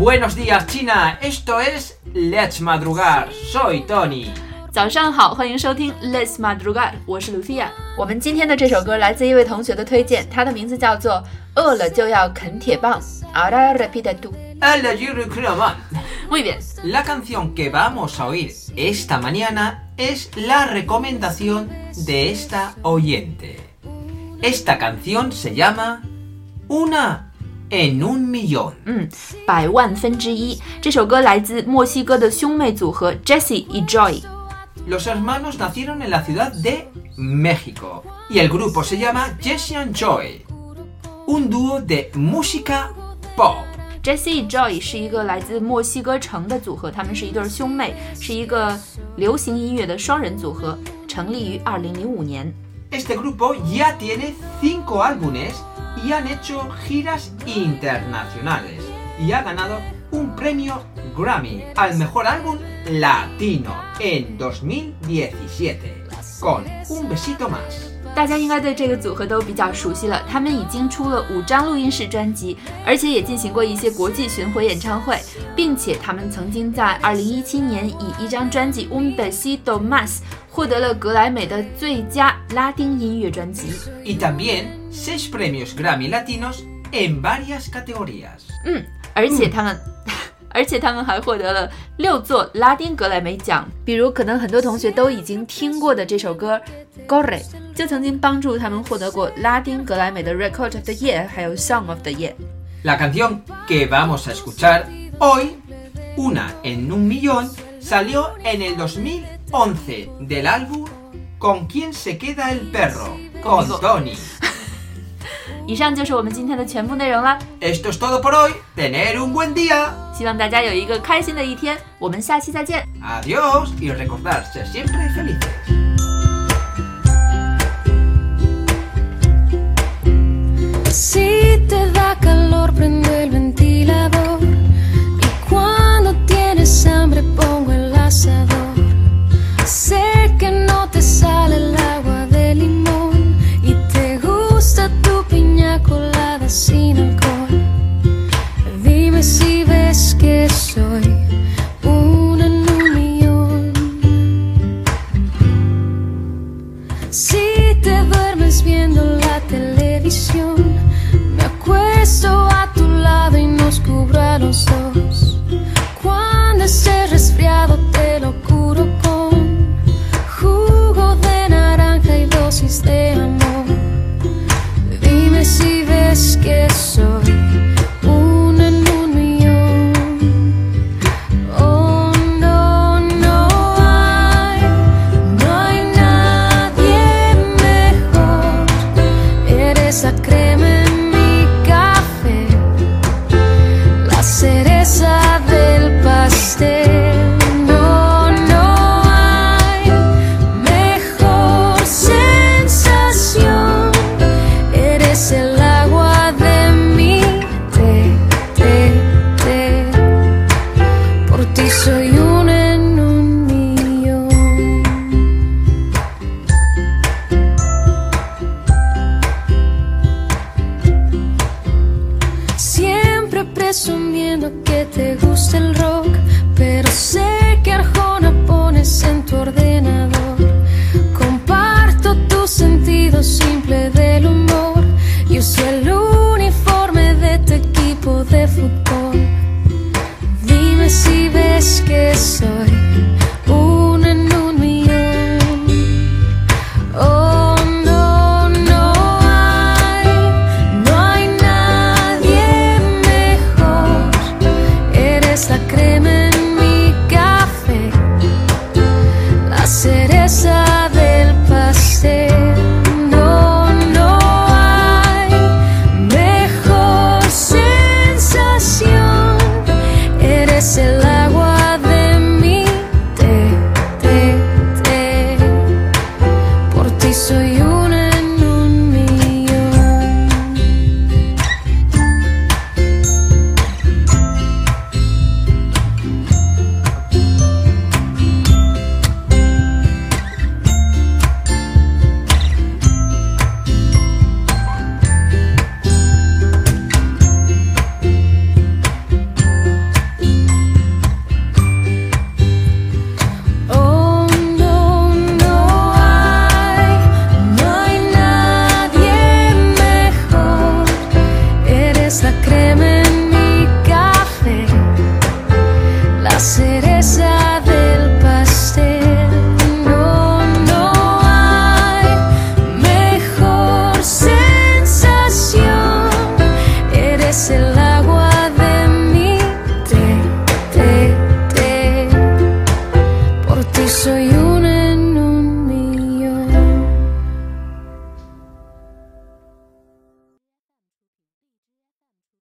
Buenos días, China. Esto es Let's Madrugar. Soy Tony. 早上好，欢迎收听 Let's Madrugar，我是 Lucia。我们今天的这首歌来自一位同学的推荐，他的名字叫做《饿了就要啃铁棒》。Ahora repite tú. Hola, Yuri Kraman. Muy bien. La canción que vamos a oír esta mañana es la recomendación de esta oyente. Esta canción se llama Una en un millón. 嗯，百万分之一。这首歌来自墨西哥的兄妹组合 Jessie y Joy。 Los hermanos nacieron en la ciudad de México y el grupo se llama Jesse and Joy, un dúo de música pop. Jessie Joy 是一个来自墨西哥城的组合，他们是一对兄妹，是一个流行音乐的双人组合，成立于2005年。 Este grupo ya tiene cinco álbumes y han hecho giras internacionales y ha ganado un premio Grammy al mejor álbum latino en 2017 con un besito más. 大家应该对这个组合都比较熟悉了，他们已经出了五张录音室专辑，而且也进行过一些国际巡回演唱会，并且他们曾经在2017年以一张专辑《Un Besito Más》获得了格莱美的最佳拉丁音乐专辑。Y también seis premios Grammy latinos en varias categorías. 嗯，而且他们。而且他们还获得了六座拉丁格莱美奖，比如可能很多同学都已经听过的这首歌《Corre》，就曾经帮助他们获得过拉丁格莱美的 Record of the Year，还有 Song of the Year。 La canción que vamos a escuchar hoy, Una en un millón, salió en el 2011 del álbum ¿Con quién se queda el perro? Con Conmigo. Tony. 以上就是我们今天的全部内容啦， Esto es todo por hoy. Tener un buen día. 希望大家有一个开心的一天，我们下期再见。 Adiós y recordar ser siempre felices. Si te da calor, prende el ventilador. Y cuando tienes hambre, pongo el asador. Sé que no te sale el agua de limón. Y te gusta tu piña colada sin alcohol. Dime si ves que soy una. Si te duermes viendo la televisión, acuesto a tu lado y nos cubro a los dos. Cuando estés resfriado, te lo curo con jugo de naranja y dosis de amor. Dime si ves que soy una soy una en un millón. Siempre presumiendo que te gusta el rock, pero sé que Arjona pones en tu ordenador. Comparto tu sentido simple de es que soy un en un millón. Oh no, no hay, no hay nadie mejor. Eres la crema. so you